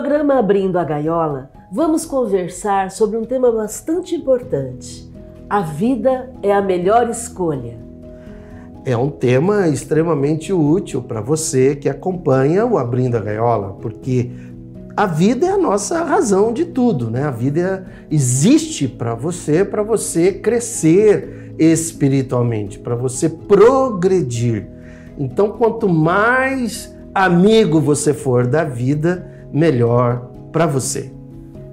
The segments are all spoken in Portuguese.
Programa Abrindo a Gaiola, vamos conversar sobre um tema bastante importante. A vida é a melhor escolha. É um tema extremamente útil para você que acompanha o Abrindo a Gaiola, porque a vida é a nossa razão de tudo, né? A vida existe para você, para você crescer espiritualmente, para você progredir. Então, quanto mais amigo você for da vida, melhor para você.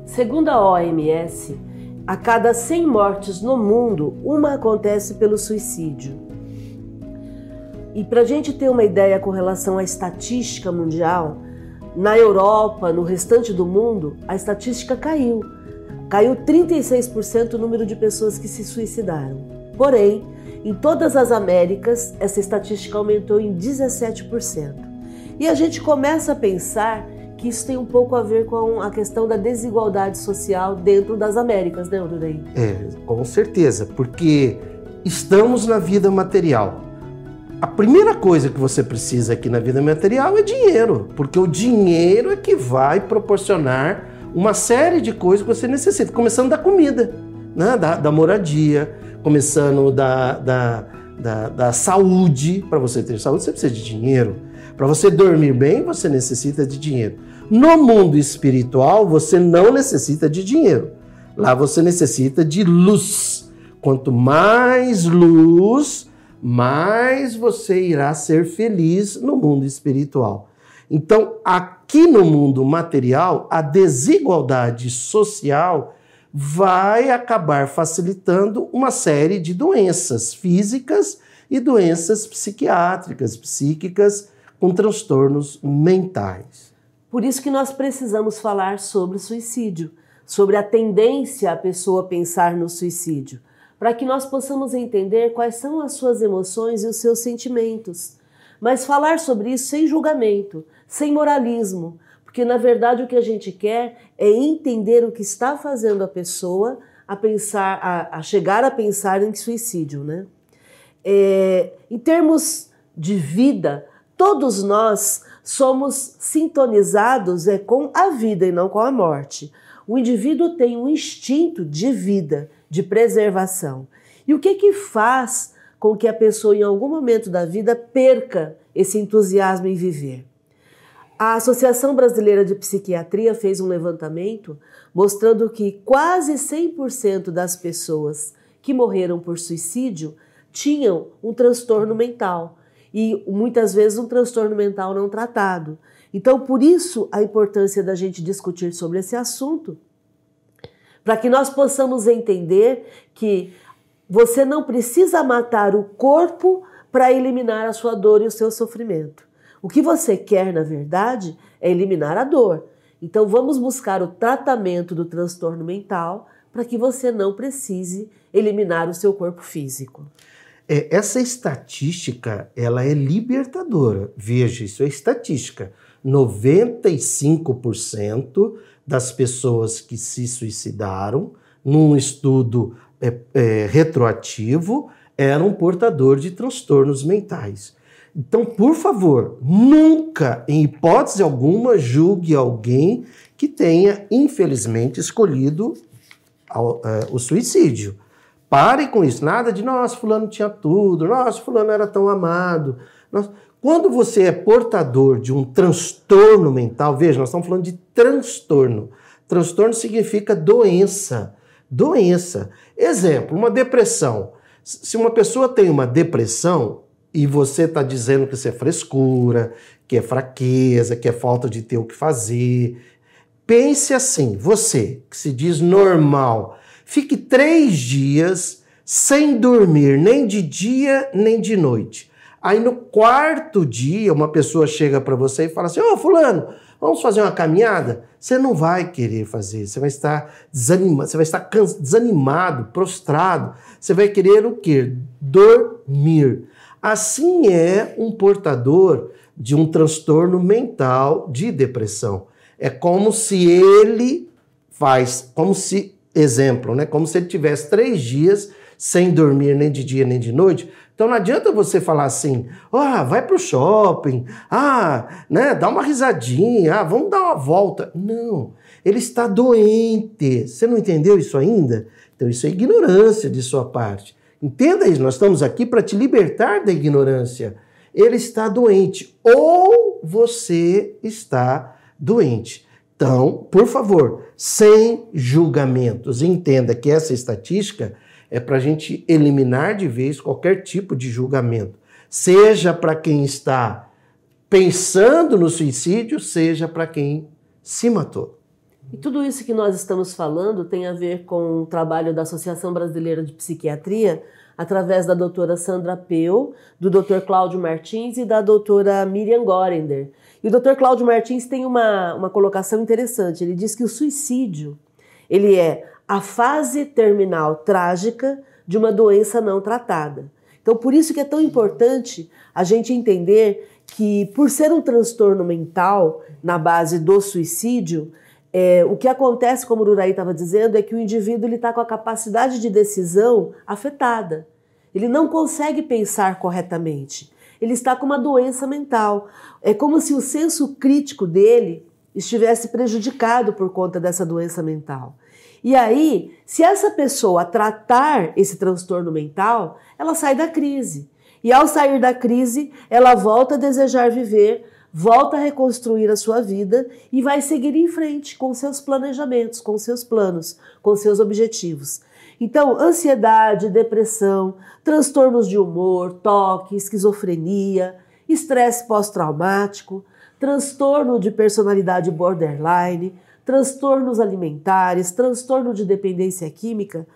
Segundo a OMS, a cada 100 mortes no mundo, uma acontece pelo suicídio. E para a gente ter uma ideia com relação à estatística mundial, na Europa, no restante do mundo, a estatística caiu. Caiu 36% o número de pessoas que se suicidaram. Porém, em todas as Américas, essa estatística aumentou em 17%. E a gente começa a pensar que isso tem um pouco a ver com a questão da desigualdade social dentro das Américas, né, Ururei? É, com certeza, porque estamos na vida material. A primeira coisa que você precisa aqui na vida material é dinheiro, porque o dinheiro é que vai proporcionar uma série de coisas que você necessita, começando da comida, né? da, da moradia, começando da, da, da, da saúde. Para você ter saúde, você precisa de dinheiro. Para você dormir bem, você necessita de dinheiro. No mundo espiritual, você não necessita de dinheiro. Lá você necessita de luz. Quanto mais luz, mais você irá ser feliz no mundo espiritual. Então, aqui no mundo material, a desigualdade social vai acabar facilitando uma série de doenças físicas e doenças psiquiátricas, psíquicas, com transtornos mentais. Por isso que nós precisamos falar sobre suicídio, sobre a tendência a pessoa pensar no suicídio, para que nós possamos entender quais são as suas emoções e os seus sentimentos. Mas falar sobre isso sem julgamento, sem moralismo, porque na verdade o que a gente quer é entender o que está fazendo a pessoa a pensar, a, a chegar a pensar em suicídio, né? É, em termos de vida, todos nós somos sintonizados é com a vida e não com a morte. O indivíduo tem um instinto de vida, de preservação. E o que que faz com que a pessoa em algum momento da vida perca esse entusiasmo em viver? A Associação Brasileira de Psiquiatria fez um levantamento mostrando que quase 100% das pessoas que morreram por suicídio tinham um transtorno mental e muitas vezes um transtorno mental não tratado. Então, por isso a importância da gente discutir sobre esse assunto, para que nós possamos entender que você não precisa matar o corpo para eliminar a sua dor e o seu sofrimento. O que você quer, na verdade, é eliminar a dor. Então, vamos buscar o tratamento do transtorno mental para que você não precise eliminar o seu corpo físico. É, essa estatística, ela é libertadora. Veja, isso é estatística. 95% das pessoas que se suicidaram, num estudo é, é, retroativo, eram portadores de transtornos mentais. Então, por favor, nunca, em hipótese alguma, julgue alguém que tenha, infelizmente, escolhido é, o suicídio. Pare com isso. Nada de, nossa, fulano tinha tudo, nossa, fulano era tão amado. Nossa. Quando você é portador de um transtorno mental, veja, nós estamos falando de transtorno. Transtorno significa doença. Doença. Exemplo, uma depressão. Se uma pessoa tem uma depressão e você está dizendo que isso é frescura, que é fraqueza, que é falta de ter o que fazer, pense assim: você que se diz normal, Fique três dias sem dormir, nem de dia nem de noite. Aí no quarto dia, uma pessoa chega para você e fala assim: Ô, oh, Fulano, vamos fazer uma caminhada? Você não vai querer fazer, você vai estar desanimado, você vai estar desanimado, prostrado. Você vai querer o quê? Dormir. Assim é um portador de um transtorno mental de depressão. É como se ele faz, como se exemplo, né? Como se ele tivesse três dias sem dormir nem de dia nem de noite, Então não adianta você falar assim, ah, vai pro shopping, ah, né, dá uma risadinha, ah, vamos dar uma volta. Não, ele está doente. Você não entendeu isso ainda? Então isso é ignorância de sua parte. Entenda isso, nós estamos aqui para te libertar da ignorância. Ele está doente ou você está doente. Então, por favor, sem julgamentos. Entenda que essa estatística é para a gente eliminar de vez qualquer tipo de julgamento, seja para quem está pensando no suicídio, seja para quem se matou. E tudo isso que nós estamos falando tem a ver com o trabalho da Associação Brasileira de Psiquiatria, através da doutora Sandra Peu, do doutor Cláudio Martins e da doutora Miriam Gorender. E o doutor Cláudio Martins tem uma, uma colocação interessante. Ele diz que o suicídio ele é a fase terminal trágica de uma doença não tratada. Então, por isso que é tão importante a gente entender que, por ser um transtorno mental na base do suicídio, é, o que acontece, como o Uraí estava dizendo, é que o indivíduo está com a capacidade de decisão afetada. Ele não consegue pensar corretamente. Ele está com uma doença mental. É como se o senso crítico dele estivesse prejudicado por conta dessa doença mental. E aí, se essa pessoa tratar esse transtorno mental, ela sai da crise. E ao sair da crise, ela volta a desejar viver, volta a reconstruir a sua vida e vai seguir em frente com seus planejamentos, com seus planos, com seus objetivos. Então, ansiedade, depressão, transtornos de humor, toque, esquizofrenia, estresse pós-traumático, transtorno de personalidade borderline, transtornos alimentares, transtorno de dependência química,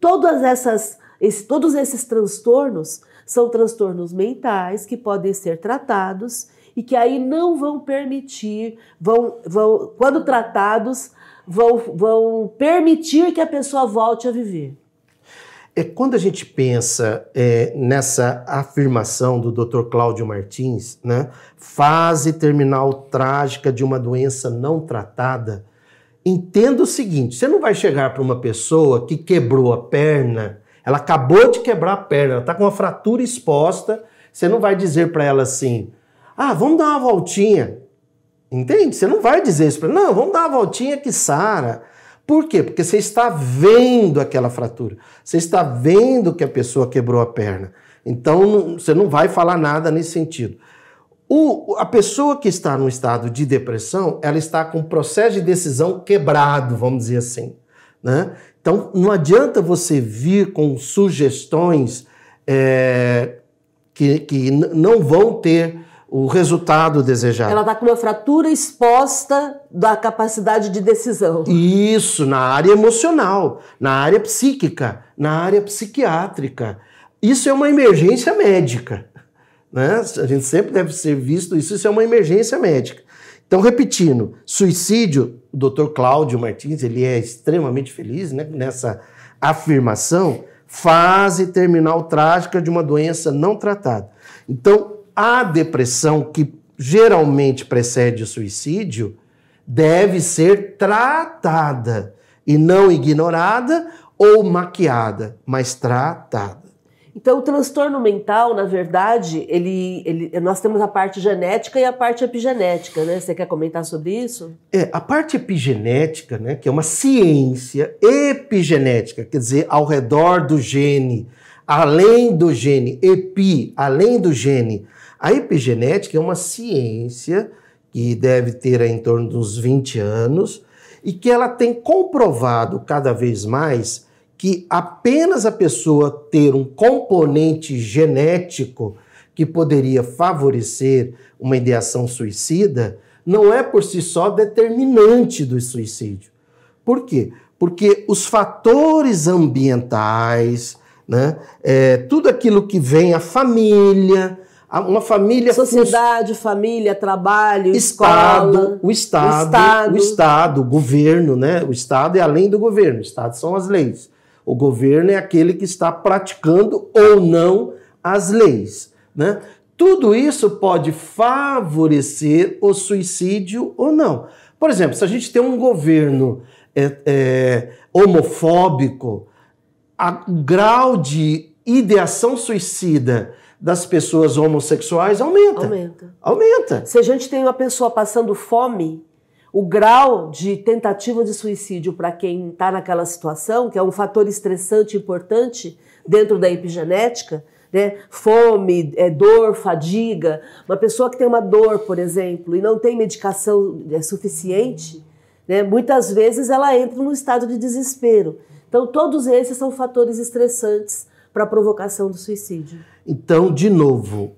todas essas, esse, todos esses transtornos são transtornos mentais que podem ser tratados e que aí não vão permitir, vão, vão quando tratados, vão, vão permitir que a pessoa volte a viver. É quando a gente pensa é, nessa afirmação do Dr. Cláudio Martins, né, fase terminal trágica de uma doença não tratada, entenda o seguinte: você não vai chegar para uma pessoa que quebrou a perna, ela acabou de quebrar a perna, ela está com uma fratura exposta, você não vai dizer para ela assim: ah, vamos dar uma voltinha. Entende? Você não vai dizer isso para não, vamos dar uma voltinha que sara. Por quê? Porque você está vendo aquela fratura. Você está vendo que a pessoa quebrou a perna. Então você não vai falar nada nesse sentido. O, a pessoa que está no estado de depressão, ela está com o processo de decisão quebrado, vamos dizer assim. Né? Então não adianta você vir com sugestões é, que, que não vão ter o resultado desejado. Ela está com uma fratura exposta da capacidade de decisão. Isso, na área emocional, na área psíquica, na área psiquiátrica. Isso é uma emergência médica. Né? A gente sempre deve ser visto isso, isso é uma emergência médica. Então, repetindo, suicídio, o Dr. Cláudio Martins, ele é extremamente feliz né, nessa afirmação, fase terminal trágica de uma doença não tratada. Então, a depressão, que geralmente precede o suicídio, deve ser tratada e não ignorada ou maquiada, mas tratada. Então, o transtorno mental, na verdade, ele, ele, nós temos a parte genética e a parte epigenética, né? Você quer comentar sobre isso? É, a parte epigenética, né, que é uma ciência epigenética, quer dizer, ao redor do gene, além do gene, epi, além do gene, a epigenética é uma ciência que deve ter em torno dos 20 anos e que ela tem comprovado cada vez mais que apenas a pessoa ter um componente genético que poderia favorecer uma ideação suicida não é por si só determinante do suicídio. Por quê? Porque os fatores ambientais, né, é, tudo aquilo que vem, a família, uma família sociedade, família, trabalho, estado, escola, o estado, o estado, o estado, o governo, né? O estado é além do governo, o estado são as leis. O governo é aquele que está praticando ou não as leis, né? Tudo isso pode favorecer o suicídio ou não. Por exemplo, se a gente tem um governo é, é, homofóbico, o grau de ideação suicida das pessoas homossexuais aumenta. Aumenta. Aumenta. Se a gente tem uma pessoa passando fome, o grau de tentativa de suicídio para quem está naquela situação, que é um fator estressante importante dentro da epigenética, né? Fome, é, dor, fadiga. Uma pessoa que tem uma dor, por exemplo, e não tem medicação é, suficiente, né? muitas vezes ela entra num estado de desespero. Então, todos esses são fatores estressantes para a provocação do suicídio. Então, de novo,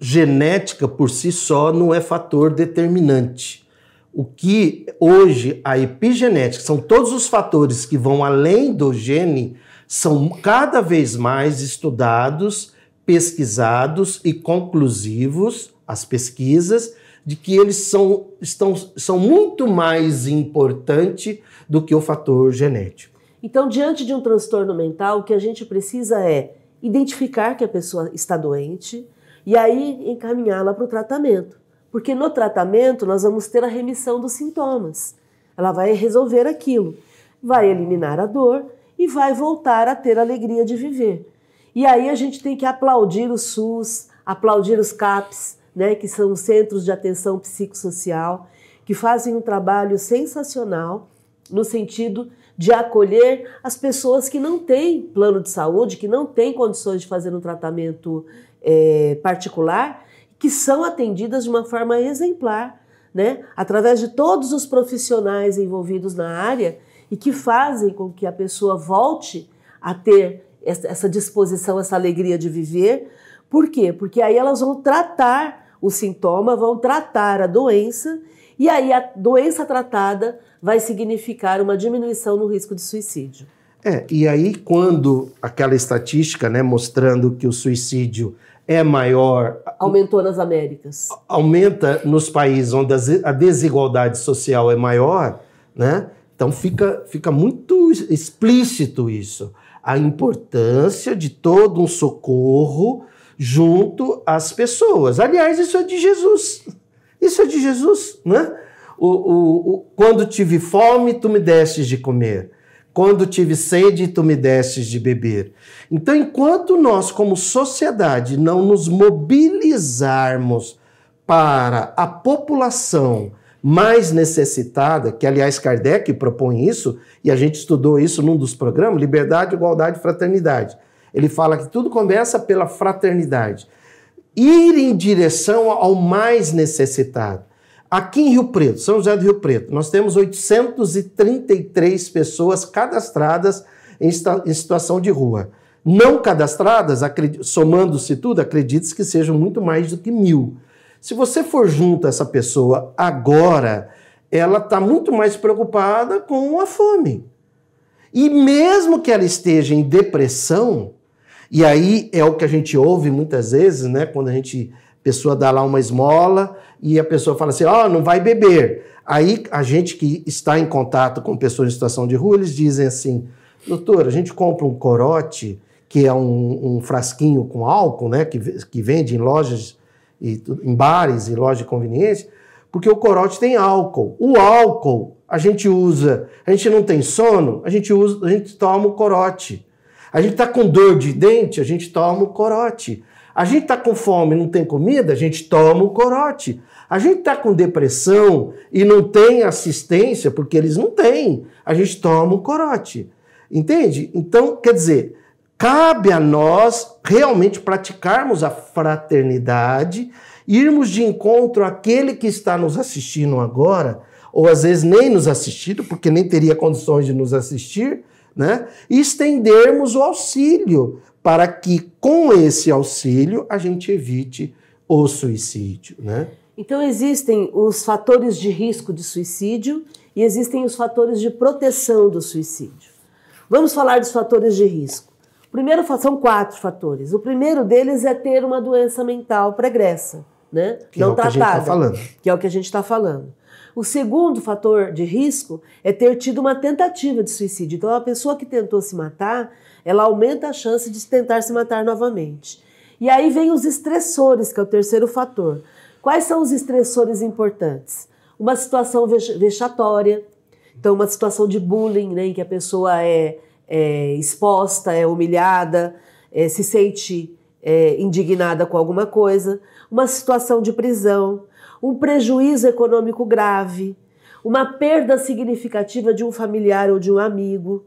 genética por si só não é fator determinante. O que hoje a epigenética, são todos os fatores que vão além do gene, são cada vez mais estudados, pesquisados e conclusivos, as pesquisas, de que eles são, estão, são muito mais importantes do que o fator genético. Então, diante de um transtorno mental, o que a gente precisa é identificar que a pessoa está doente e aí encaminhá-la para o tratamento. Porque no tratamento nós vamos ter a remissão dos sintomas. Ela vai resolver aquilo, vai eliminar a dor e vai voltar a ter a alegria de viver. E aí a gente tem que aplaudir o SUS, aplaudir os CAPs, né, que são os Centros de Atenção Psicossocial, que fazem um trabalho sensacional no sentido de acolher as pessoas que não têm plano de saúde, que não têm condições de fazer um tratamento é, particular, que são atendidas de uma forma exemplar, né? através de todos os profissionais envolvidos na área e que fazem com que a pessoa volte a ter essa disposição, essa alegria de viver. Por quê? Porque aí elas vão tratar o sintoma, vão tratar a doença, e aí a doença tratada vai significar uma diminuição no risco de suicídio. É, e aí quando aquela estatística, né, mostrando que o suicídio é maior. Aumentou nas Américas. Aumenta nos países onde a desigualdade social é maior, né? Então fica, fica muito explícito isso. A importância de todo um socorro junto às pessoas. Aliás, isso é de Jesus. Isso é de Jesus, né? O, o, o, quando tive fome, tu me destes de comer. Quando tive sede, tu me destes de beber. Então, enquanto nós, como sociedade, não nos mobilizarmos para a população mais necessitada, que aliás Kardec propõe isso, e a gente estudou isso num dos programas, Liberdade, Igualdade e Fraternidade. Ele fala que tudo começa pela fraternidade. Ir em direção ao mais necessitado. Aqui em Rio Preto, São José do Rio Preto, nós temos 833 pessoas cadastradas em, em situação de rua. Não cadastradas, somando-se tudo, acredite que sejam muito mais do que mil. Se você for junto a essa pessoa agora, ela está muito mais preocupada com a fome. E mesmo que ela esteja em depressão, e aí é o que a gente ouve muitas vezes, né? Quando a gente pessoa dá lá uma esmola e a pessoa fala assim: "Ó, oh, não vai beber". Aí a gente que está em contato com pessoas em situação de rua, eles dizem assim: "Doutor, a gente compra um corote, que é um, um frasquinho com álcool, né, que, que vende em lojas e, em bares e lojas de conveniência, porque o corote tem álcool. O álcool a gente usa, a gente não tem sono, a gente usa, a gente toma o corote. A gente está com dor de dente, a gente toma o corote. A gente está com fome não tem comida, a gente toma o corote. A gente está com depressão e não tem assistência, porque eles não têm, a gente toma o corote. Entende? Então, quer dizer, Cabe a nós realmente praticarmos a fraternidade, irmos de encontro àquele que está nos assistindo agora, ou às vezes nem nos assistindo, porque nem teria condições de nos assistir, né? E estendermos o auxílio para que com esse auxílio a gente evite o suicídio, né? Então existem os fatores de risco de suicídio e existem os fatores de proteção do suicídio. Vamos falar dos fatores de risco. Primeiro, são quatro fatores. O primeiro deles é ter uma doença mental pregressa, né? Que não é o tratada, que a gente está falando. Que é o que a gente está falando. O segundo fator de risco é ter tido uma tentativa de suicídio. Então, a pessoa que tentou se matar, ela aumenta a chance de tentar se matar novamente. E aí vem os estressores, que é o terceiro fator. Quais são os estressores importantes? Uma situação vexatória, então uma situação de bullying, né, em que a pessoa é é exposta, é humilhada, é, se sente é, indignada com alguma coisa, uma situação de prisão, um prejuízo econômico grave, uma perda significativa de um familiar ou de um amigo,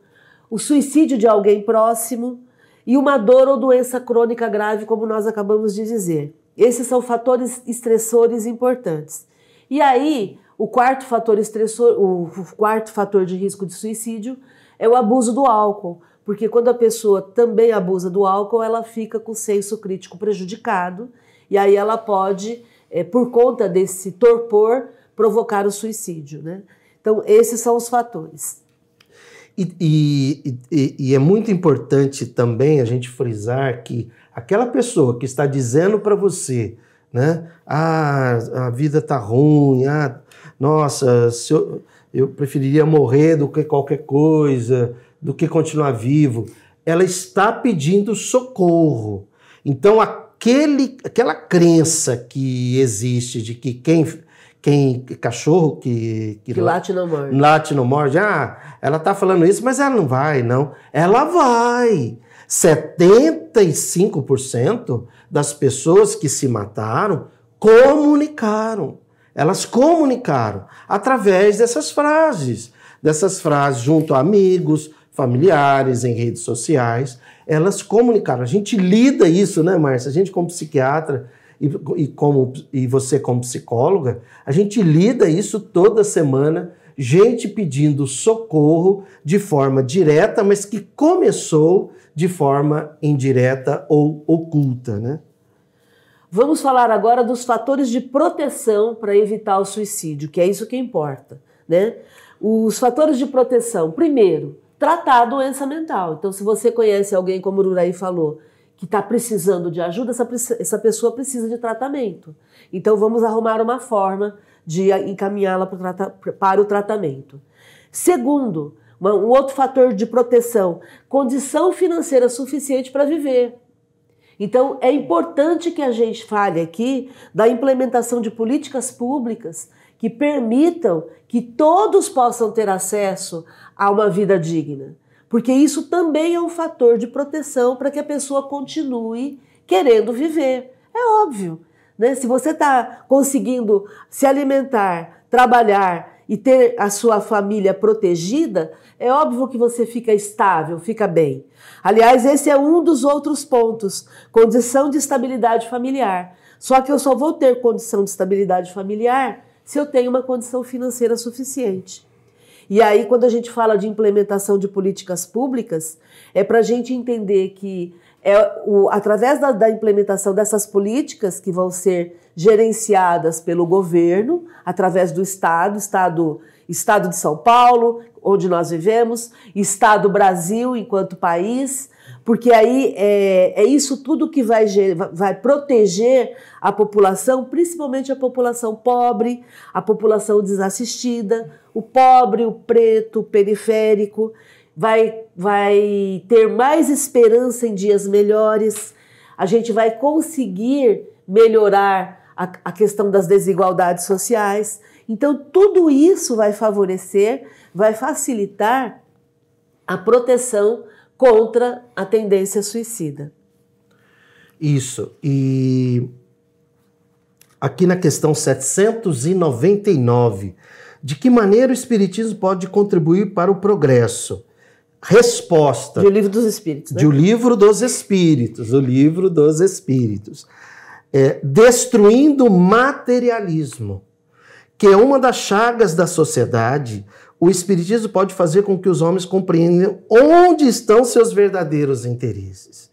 o suicídio de alguém próximo e uma dor ou doença crônica grave, como nós acabamos de dizer. Esses são fatores estressores importantes. E aí, o quarto fator estressor, o quarto fator de risco de suicídio é o abuso do álcool, porque quando a pessoa também abusa do álcool, ela fica com o senso crítico prejudicado e aí ela pode, é, por conta desse torpor, provocar o suicídio, né? Então, esses são os fatores. E, e, e, e, é muito importante também a gente frisar que aquela pessoa que está dizendo para você, né, ah, a vida tá ruim, ah, nossa, eu, eu preferiria morrer do que qualquer coisa, do que continuar vivo, ela está pedindo socorro. Então, aquele, aquela crença que existe de que quem quem cachorro que que, que late não morde. Late não morde. Ah, ela tá falando isso, mas ela não vai, não. Ela vai. 75% das pessoas que se mataram comunicaram. Elas comunicaram através dessas frases, dessas frases junto a amigos, familiares, em redes sociais. Elas comunicaram. A gente lida isso, né, Márcia? A gente, como psiquiatra, e, e, como, e você como psicóloga, a gente lida isso toda semana, gente pedindo socorro de forma direta, mas que começou de forma indireta ou oculta, né? Vamos falar agora dos fatores de proteção para evitar o suicídio, que é isso que importa, né? Os fatores de proteção, primeiro, tratar a doença mental. Então, se você conhece alguém, como o Uraí falou, que está precisando de ajuda, essa, essa pessoa precisa de tratamento. Então vamos arrumar uma forma de encaminhá-la para o tratamento. Segundo, um outro fator de proteção, condição financeira suficiente para viver. Então é importante que a gente fale aqui da implementação de políticas públicas que permitam que todos possam ter acesso a uma vida digna porque isso também é um fator de proteção para que a pessoa continue querendo viver. É óbvio. Né? Se você está conseguindo se alimentar, trabalhar e ter a sua família protegida, é óbvio que você fica estável, fica bem. Aliás, esse é um dos outros pontos: condição de estabilidade familiar. Só que eu só vou ter condição de estabilidade familiar se eu tenho uma condição financeira suficiente. E aí, quando a gente fala de implementação de políticas públicas, é para a gente entender que é o, através da, da, implementação dessas políticas que vão ser gerenciadas pelo governo, através do Estado, Estado, Estado de São Paulo, onde nós vivemos, Estado Brasil enquanto país, porque aí é, é isso tudo que vai, vai proteger a população, principalmente a população pobre, a população desassistida, o pobre, o preto, o periférico, vai, vai ter mais esperança em dias melhores, a gente vai conseguir melhorar a, a questão das desigualdades sociais. Então, tudo isso vai favorecer, vai facilitar a proteção contra a tendência suicida. Isso. E aqui na questão 799, de que maneira o Espiritismo pode contribuir para o progresso? Resposta. De O Livro dos Espíritos. Né? De O Livro dos Espíritos. O Livro dos Espíritos. É, destruindo o materialismo, que é uma das chagas da sociedade. O Espiritismo pode fazer com que os homens compreendam onde estão seus verdadeiros interesses.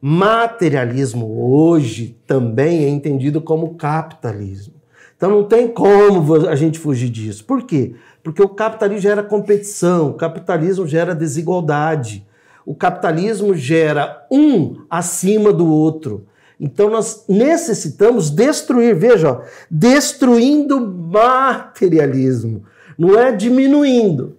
Materialismo hoje também é entendido como capitalismo. Então não tem como a gente fugir disso. Por quê? Porque o capitalismo gera competição, o capitalismo gera desigualdade, o capitalismo gera um acima do outro. Então nós necessitamos destruir, veja, ó, destruindo materialismo, não é diminuindo.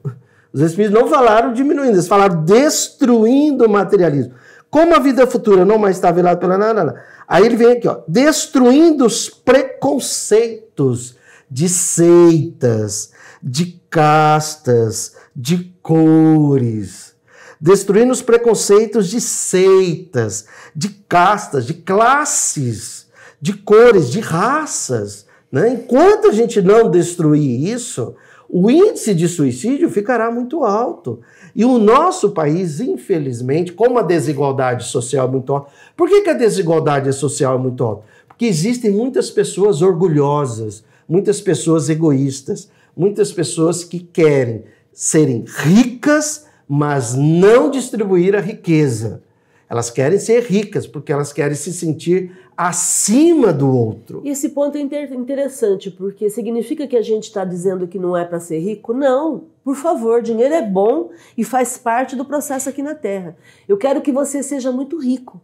Os espíritos não falaram diminuindo, eles falaram destruindo o materialismo. Como a vida futura não mais está velada pela nada, aí ele vem aqui, ó, destruindo os preconceitos de seitas, de castas, de cores, destruindo os preconceitos de seitas, de castas, de classes, de cores, de raças. Né? Enquanto a gente não destruir isso, o índice de suicídio ficará muito alto. E o nosso país, infelizmente, como a desigualdade social muito alta. Por que, que a desigualdade social é muito alta? Porque existem muitas pessoas orgulhosas, muitas pessoas egoístas, muitas pessoas que querem serem ricas, mas não distribuir a riqueza. Elas querem ser ricas porque elas querem se sentir acima do outro. E esse ponto é interessante, porque significa que a gente está dizendo que não é para ser rico? Não. Por favor, dinheiro é bom e faz parte do processo aqui na Terra. Eu quero que você seja muito rico.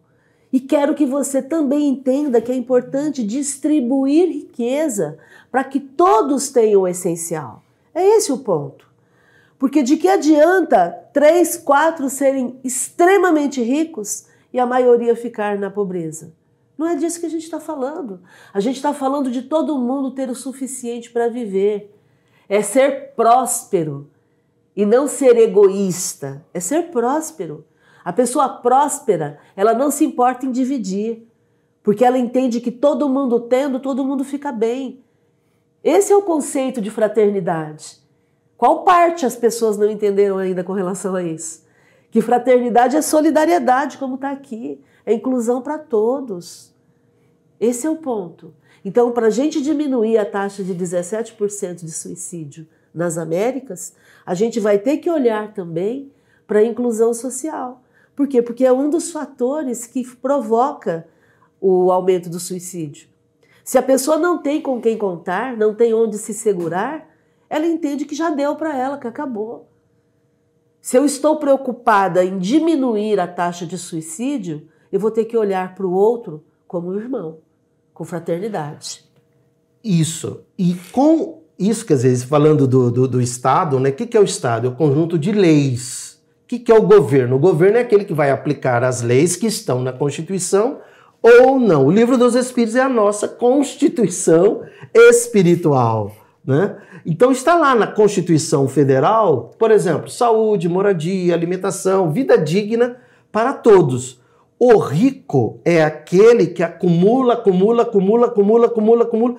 E quero que você também entenda que é importante distribuir riqueza para que todos tenham o essencial. É esse o ponto. Porque de que adianta três, quatro serem extremamente ricos e a maioria ficar na pobreza? Não é disso que a gente está falando. A gente está falando de todo mundo ter o suficiente para viver. É ser próspero e não ser egoísta. É ser próspero. A pessoa próspera, ela não se importa em dividir, porque ela entende que todo mundo tendo, todo mundo fica bem. Esse é o conceito de fraternidade. Qual parte as pessoas não entenderam ainda com relação a isso? Que fraternidade é solidariedade, como está aqui é inclusão para todos. Esse é o ponto. Então, para a gente diminuir a taxa de 17% de suicídio nas Américas, a gente vai ter que olhar também para a inclusão social. Por quê? Porque é um dos fatores que provoca o aumento do suicídio. Se a pessoa não tem com quem contar, não tem onde se segurar, ela entende que já deu para ela, que acabou. Se eu estou preocupada em diminuir a taxa de suicídio, eu vou ter que olhar para o outro como irmão, com fraternidade. Isso. E com isso, quer dizer, falando do, do, do Estado, né? o que, que é o Estado? É o conjunto de leis. O que, que é o governo? O governo é aquele que vai aplicar as leis que estão na Constituição ou não. O livro dos Espíritos é a nossa Constituição espiritual. Né? Então está lá na Constituição Federal, por exemplo, saúde, moradia, alimentação, vida digna para todos. O rico é aquele que acumula, acumula, acumula, acumula, acumula, acumula.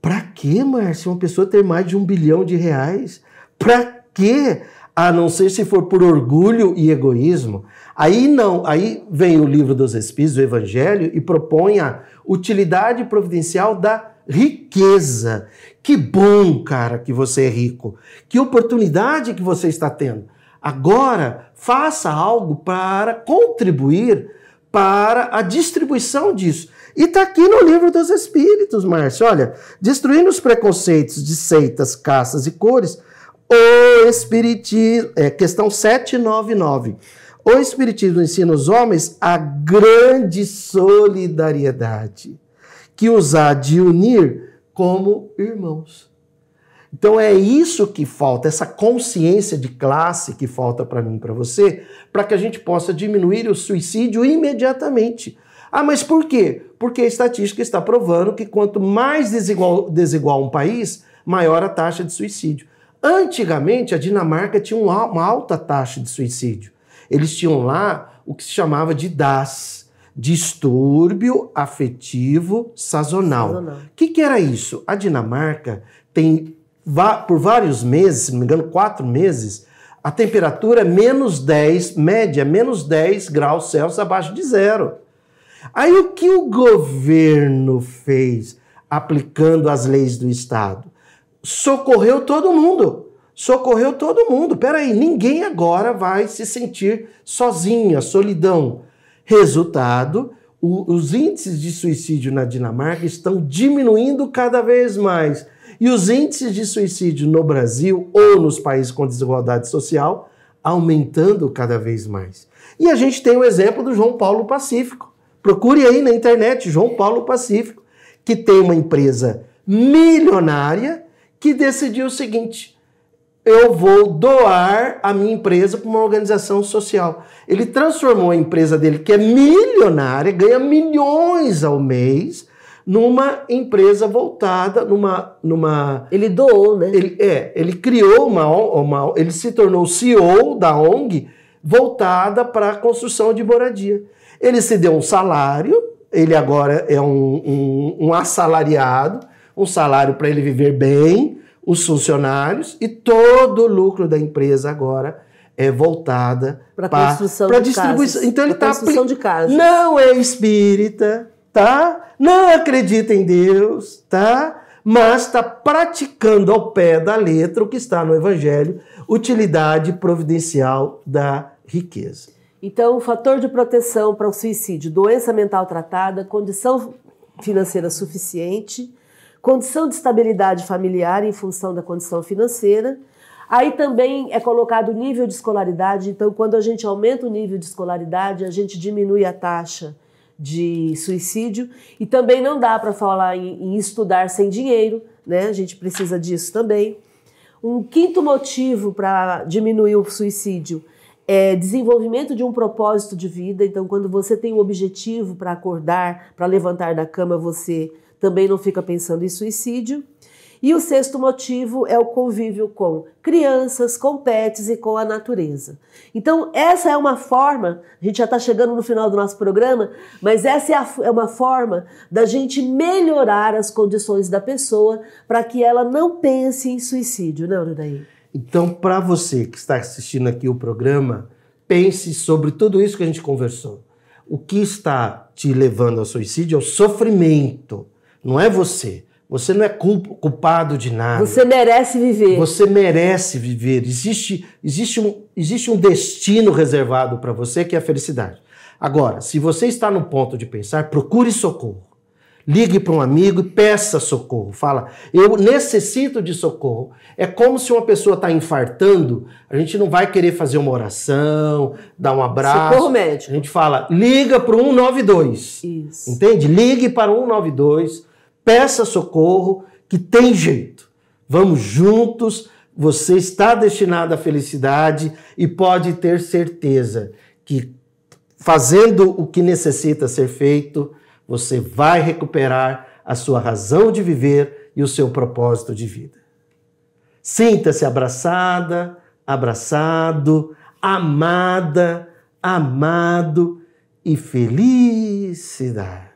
Para quê, Márcio? Uma pessoa ter mais de um bilhão de reais? Para quê? A não ser se for por orgulho e egoísmo. Aí não, aí vem o livro dos Espíritos, o Evangelho, e propõe a utilidade providencial da riqueza. Que bom, cara, que você é rico. Que oportunidade que você está tendo. Agora, faça algo para contribuir para a distribuição disso. E está aqui no livro dos Espíritos, Márcio. Olha, destruindo os preconceitos de seitas, caças e cores, o Espiritismo, é, questão 799. O Espiritismo ensina os homens a grande solidariedade, que os há de unir como irmãos. Então é isso que falta, essa consciência de classe que falta para mim para você, para que a gente possa diminuir o suicídio imediatamente. Ah, mas por quê? Porque a estatística está provando que quanto mais desigual, desigual um país, maior a taxa de suicídio. Antigamente, a Dinamarca tinha uma alta taxa de suicídio. Eles tinham lá o que se chamava de DAS, distúrbio afetivo sazonal. O que, que era isso? A Dinamarca tem por vários meses, se não me engano, quatro meses, a temperatura é menos 10, média, menos 10 graus Celsius abaixo de zero. Aí o que o governo fez aplicando as leis do Estado? Socorreu todo mundo. Socorreu todo mundo. Peraí, ninguém agora vai se sentir sozinho, a solidão. Resultado, o, os índices de suicídio na Dinamarca estão diminuindo cada vez mais. E os índices de suicídio no Brasil ou nos países com desigualdade social aumentando cada vez mais. E a gente tem o exemplo do João Paulo Pacífico. Procure aí na internet João Paulo Pacífico, que tem uma empresa milionária que decidiu o seguinte: eu vou doar a minha empresa para uma organização social. Ele transformou a empresa dele, que é milionária, ganha milhões ao mês, numa empresa voltada, numa. numa ele doou, né? Ele, é, ele criou uma, uma. Ele se tornou CEO da ONG voltada para a construção de moradia. Ele se deu um salário, ele agora é um, um, um assalariado, um salário para ele viver bem, os funcionários e todo o lucro da empresa agora é voltada para construção pra de distribuição. casas. Então ele Pra está construção de casas. não é espírita, tá? Não acredita em Deus, tá? Mas está praticando ao pé da letra o que está no Evangelho, utilidade providencial da riqueza. Então, o fator de proteção para o suicídio, doença mental tratada, condição financeira suficiente, condição de estabilidade familiar em função da condição financeira. Aí também é colocado o nível de escolaridade, então quando a gente aumenta o nível de escolaridade, a gente diminui a taxa de suicídio e também não dá para falar em, em estudar sem dinheiro, né? A gente precisa disso também. Um quinto motivo para diminuir o suicídio é desenvolvimento de um propósito de vida. Então, quando você tem um objetivo para acordar, para levantar da cama, você também não fica pensando em suicídio. E o sexto motivo é o convívio com crianças, com pets e com a natureza. Então, essa é uma forma, a gente já está chegando no final do nosso programa, mas essa é, a, é uma forma da gente melhorar as condições da pessoa para que ela não pense em suicídio, né, Urudaí? Então, para você que está assistindo aqui o programa, pense sobre tudo isso que a gente conversou. O que está te levando ao suicídio é o sofrimento, não é você. Você não é culpado de nada. Você merece viver. Você merece viver. Existe, existe, um, existe um destino reservado para você que é a felicidade. Agora, se você está no ponto de pensar, procure socorro. Ligue para um amigo e peça socorro. Fala, eu necessito de socorro. É como se uma pessoa está infartando, a gente não vai querer fazer uma oração, dar um abraço. Socorro médico. A gente fala, liga para o 192. Isso. Entende? Ligue para o 192, peça socorro, que tem jeito. Vamos juntos, você está destinado à felicidade e pode ter certeza que fazendo o que necessita ser feito, você vai recuperar a sua razão de viver e o seu propósito de vida. Sinta-se abraçada, abraçado, amada, amado e felicidade.